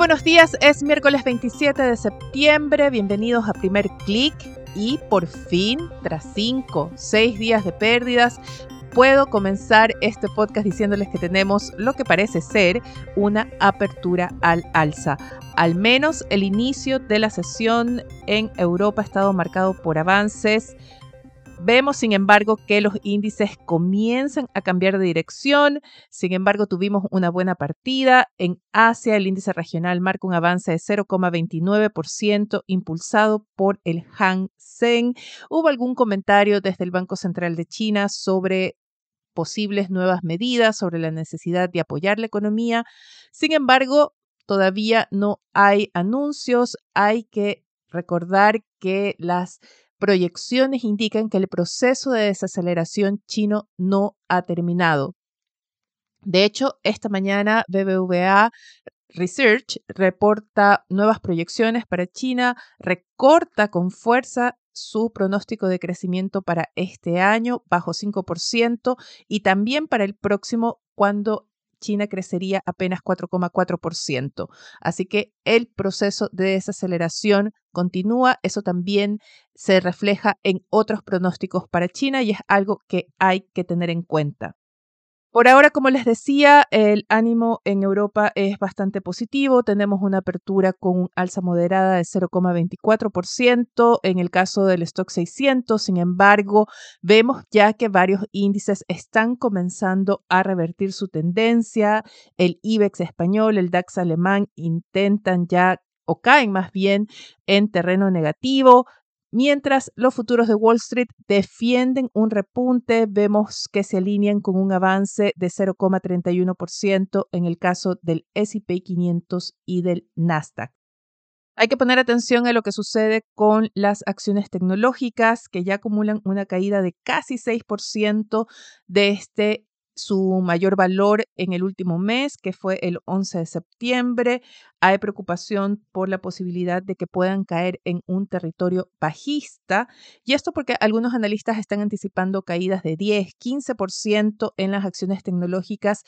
Buenos días, es miércoles 27 de septiembre, bienvenidos a Primer Click y por fin, tras 5, 6 días de pérdidas, puedo comenzar este podcast diciéndoles que tenemos lo que parece ser una apertura al alza. Al menos el inicio de la sesión en Europa ha estado marcado por avances Vemos, sin embargo, que los índices comienzan a cambiar de dirección. Sin embargo, tuvimos una buena partida. En Asia, el índice regional marca un avance de 0,29%, impulsado por el Hang Seng. Hubo algún comentario desde el Banco Central de China sobre posibles nuevas medidas, sobre la necesidad de apoyar la economía. Sin embargo, todavía no hay anuncios. Hay que recordar que las proyecciones indican que el proceso de desaceleración chino no ha terminado. De hecho, esta mañana BBVA Research reporta nuevas proyecciones para China, recorta con fuerza su pronóstico de crecimiento para este año bajo 5% y también para el próximo cuando China crecería apenas 4,4%. Así que el proceso de desaceleración continúa. Eso también se refleja en otros pronósticos para China y es algo que hay que tener en cuenta. Por ahora, como les decía, el ánimo en Europa es bastante positivo. Tenemos una apertura con alza moderada de 0,24% en el caso del stock 600. Sin embargo, vemos ya que varios índices están comenzando a revertir su tendencia. El IBEX español, el DAX alemán intentan ya o caen más bien en terreno negativo. Mientras los futuros de Wall Street defienden un repunte, vemos que se alinean con un avance de 0,31% en el caso del SP 500 y del Nasdaq. Hay que poner atención a lo que sucede con las acciones tecnológicas que ya acumulan una caída de casi 6% de este su mayor valor en el último mes, que fue el 11 de septiembre. Hay preocupación por la posibilidad de que puedan caer en un territorio bajista. Y esto porque algunos analistas están anticipando caídas de 10, 15% en las acciones tecnológicas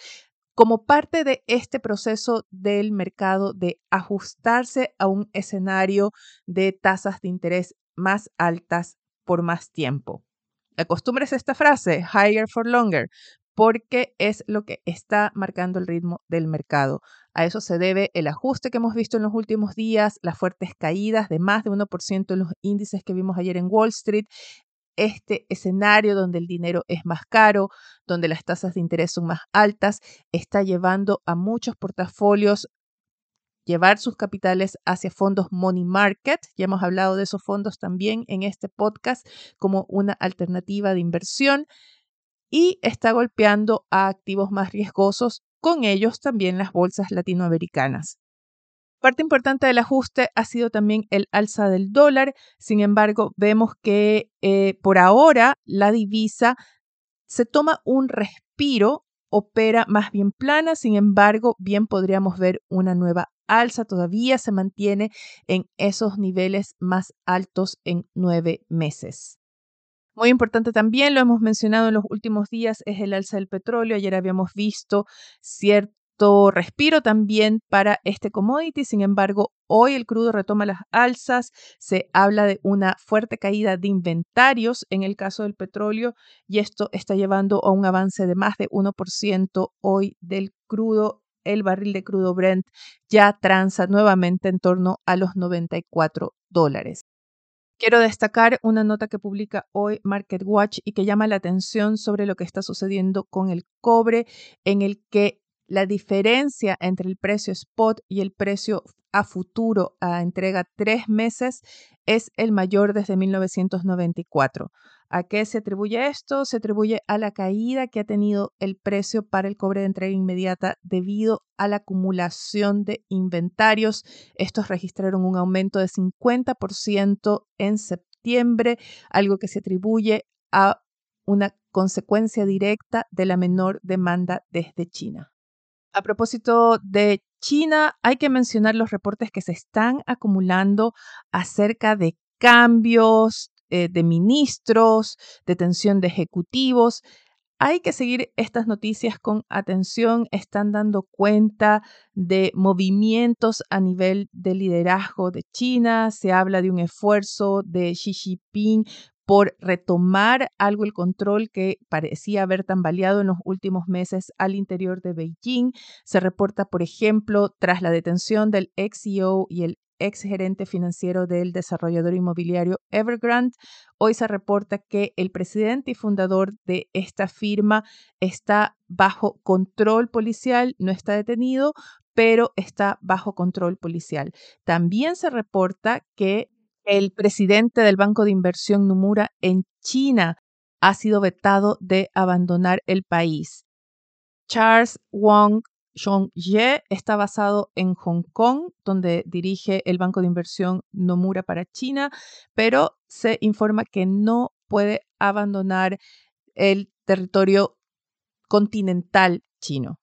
como parte de este proceso del mercado de ajustarse a un escenario de tasas de interés más altas por más tiempo. Acostumbres esta frase, higher for longer, porque es lo que está marcando el ritmo del mercado. A eso se debe el ajuste que hemos visto en los últimos días, las fuertes caídas de más de 1% en los índices que vimos ayer en Wall Street, este escenario donde el dinero es más caro, donde las tasas de interés son más altas, está llevando a muchos portafolios llevar sus capitales hacia fondos money market. Ya hemos hablado de esos fondos también en este podcast como una alternativa de inversión y está golpeando a activos más riesgosos, con ellos también las bolsas latinoamericanas. Parte importante del ajuste ha sido también el alza del dólar, sin embargo vemos que eh, por ahora la divisa se toma un respiro, opera más bien plana, sin embargo bien podríamos ver una nueva alza, todavía se mantiene en esos niveles más altos en nueve meses. Muy importante también, lo hemos mencionado en los últimos días, es el alza del petróleo. Ayer habíamos visto cierto respiro también para este commodity. Sin embargo, hoy el crudo retoma las alzas. Se habla de una fuerte caída de inventarios en el caso del petróleo y esto está llevando a un avance de más de 1% hoy del crudo. El barril de crudo Brent ya transa nuevamente en torno a los 94 dólares. Quiero destacar una nota que publica hoy MarketWatch y que llama la atención sobre lo que está sucediendo con el cobre, en el que la diferencia entre el precio spot y el precio a futuro a entrega tres meses es el mayor desde 1994. ¿A qué se atribuye esto? Se atribuye a la caída que ha tenido el precio para el cobre de entrega inmediata debido a la acumulación de inventarios. Estos registraron un aumento de 50% en septiembre, algo que se atribuye a una consecuencia directa de la menor demanda desde China. A propósito de China, hay que mencionar los reportes que se están acumulando acerca de cambios eh, de ministros, detención de ejecutivos. Hay que seguir estas noticias con atención. Están dando cuenta de movimientos a nivel de liderazgo de China. Se habla de un esfuerzo de Xi Jinping por retomar algo el control que parecía haber tambaleado en los últimos meses al interior de Beijing. Se reporta, por ejemplo, tras la detención del ex CEO y el ex gerente financiero del desarrollador inmobiliario Evergrande. Hoy se reporta que el presidente y fundador de esta firma está bajo control policial, no está detenido, pero está bajo control policial. También se reporta que el presidente del Banco de Inversión Nomura en China ha sido vetado de abandonar el país. Charles Wong Ye está basado en Hong Kong, donde dirige el banco de inversión Nomura para China, pero se informa que no puede abandonar el territorio continental chino.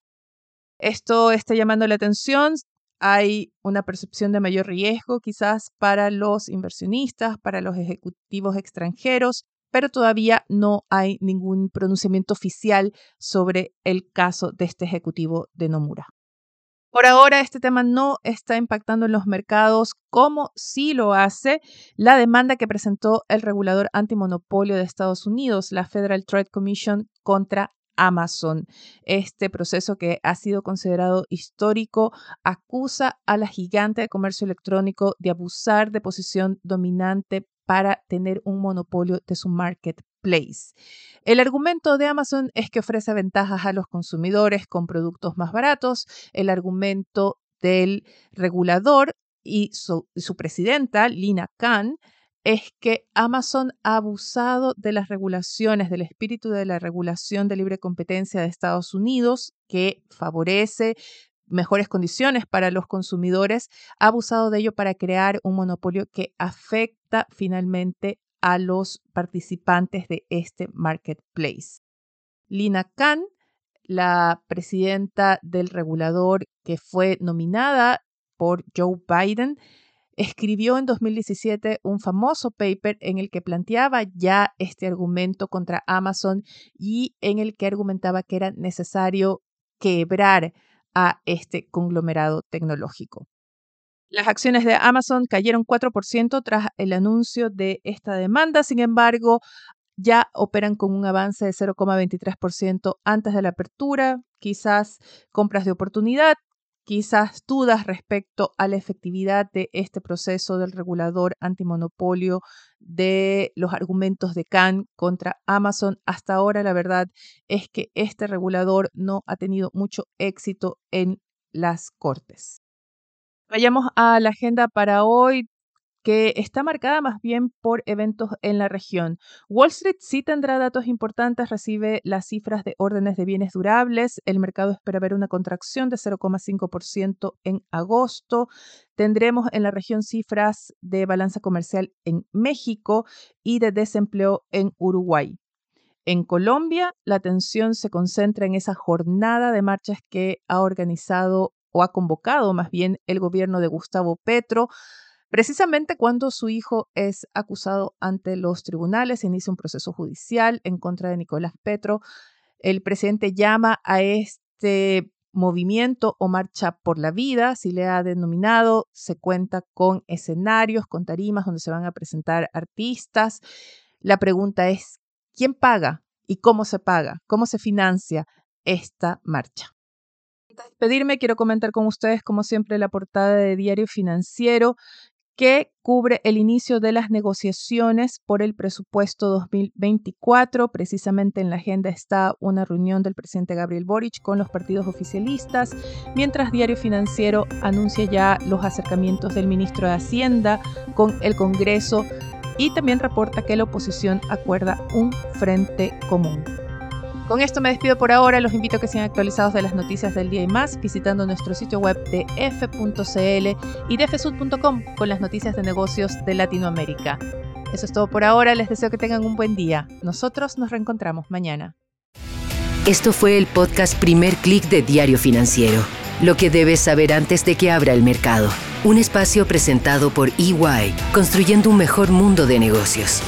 Esto está llamando la atención. Hay una percepción de mayor riesgo quizás para los inversionistas, para los ejecutivos extranjeros, pero todavía no hay ningún pronunciamiento oficial sobre el caso de este ejecutivo de Nomura. Por ahora, este tema no está impactando en los mercados como sí lo hace la demanda que presentó el regulador antimonopolio de Estados Unidos, la Federal Trade Commission, contra Amazon. Este proceso que ha sido considerado histórico acusa a la gigante de comercio electrónico de abusar de posición dominante para tener un monopolio de su marketplace. El argumento de Amazon es que ofrece ventajas a los consumidores con productos más baratos. El argumento del regulador y su, presidenta, Lina Khan, es que Amazon ha abusado de las regulaciones, del espíritu de la regulación de libre competencia de Estados Unidos, que favorece mejores condiciones para los consumidores, ha abusado de ello para crear un monopolio que afecta finalmente a los participantes de este marketplace. Lina Khan, la presidenta del regulador que fue nominada por Joe Biden, escribió en 2017 un famoso paper en el que planteaba ya este argumento contra Amazon y en el que argumentaba que era necesario quebrar a este conglomerado tecnológico. Las acciones de Amazon cayeron 4% tras el anuncio de esta demanda, sin embargo, ya operan con un avance de 0,23% antes de la apertura, quizás compras de oportunidad, quizás dudas respecto a la efectividad de este proceso del regulador antimonopolio de los argumentos de Khan contra Amazon. Hasta ahora la verdad es que este regulador no ha tenido mucho éxito en las cortes. Vayamos a la agenda para hoy que está marcada más bien por eventos en la región. Wall Street sí tendrá datos importantes, recibe las cifras de órdenes de bienes durables. El mercado espera ver una contracción de 0,5% en agosto. Tendremos en la región cifras de balanza comercial en México y de desempleo en Uruguay. En Colombia, la atención se concentra en esa jornada de marchas que ha organizado o ha convocado más bien el gobierno de Gustavo Petro Precisamente cuando su hijo es acusado ante los tribunales, se inicia un proceso judicial en contra de Nicolás Petro. El presidente llama a este movimiento o marcha por la vida, si le ha denominado, se cuenta con escenarios, con tarimas donde se van a presentar artistas. La pregunta es, ¿quién paga y cómo se paga? ¿Cómo se financia esta marcha? Quiero comentar con ustedes, como siempre, la portada de Diario Financiero que cubre el inicio de las negociaciones por el presupuesto 2024. Precisamente en la agenda está una reunión del presidente Gabriel Boric con los partidos oficialistas, mientras Diario Financiero anuncia ya los acercamientos del ministro de Hacienda con el Congreso y también reporta que la oposición acuerda un frente común. Con esto me despido por ahora, los invito a que sean actualizados de las noticias del día y más visitando nuestro sitio web de f.cl y de fsud.com con las noticias de negocios de Latinoamérica. Eso es todo por ahora, les deseo que tengan un buen día. Nosotros nos reencontramos mañana. Esto fue el podcast Primer Click de Diario Financiero, lo que debes saber antes de que abra el mercado. Un espacio presentado por EY, construyendo un mejor mundo de negocios.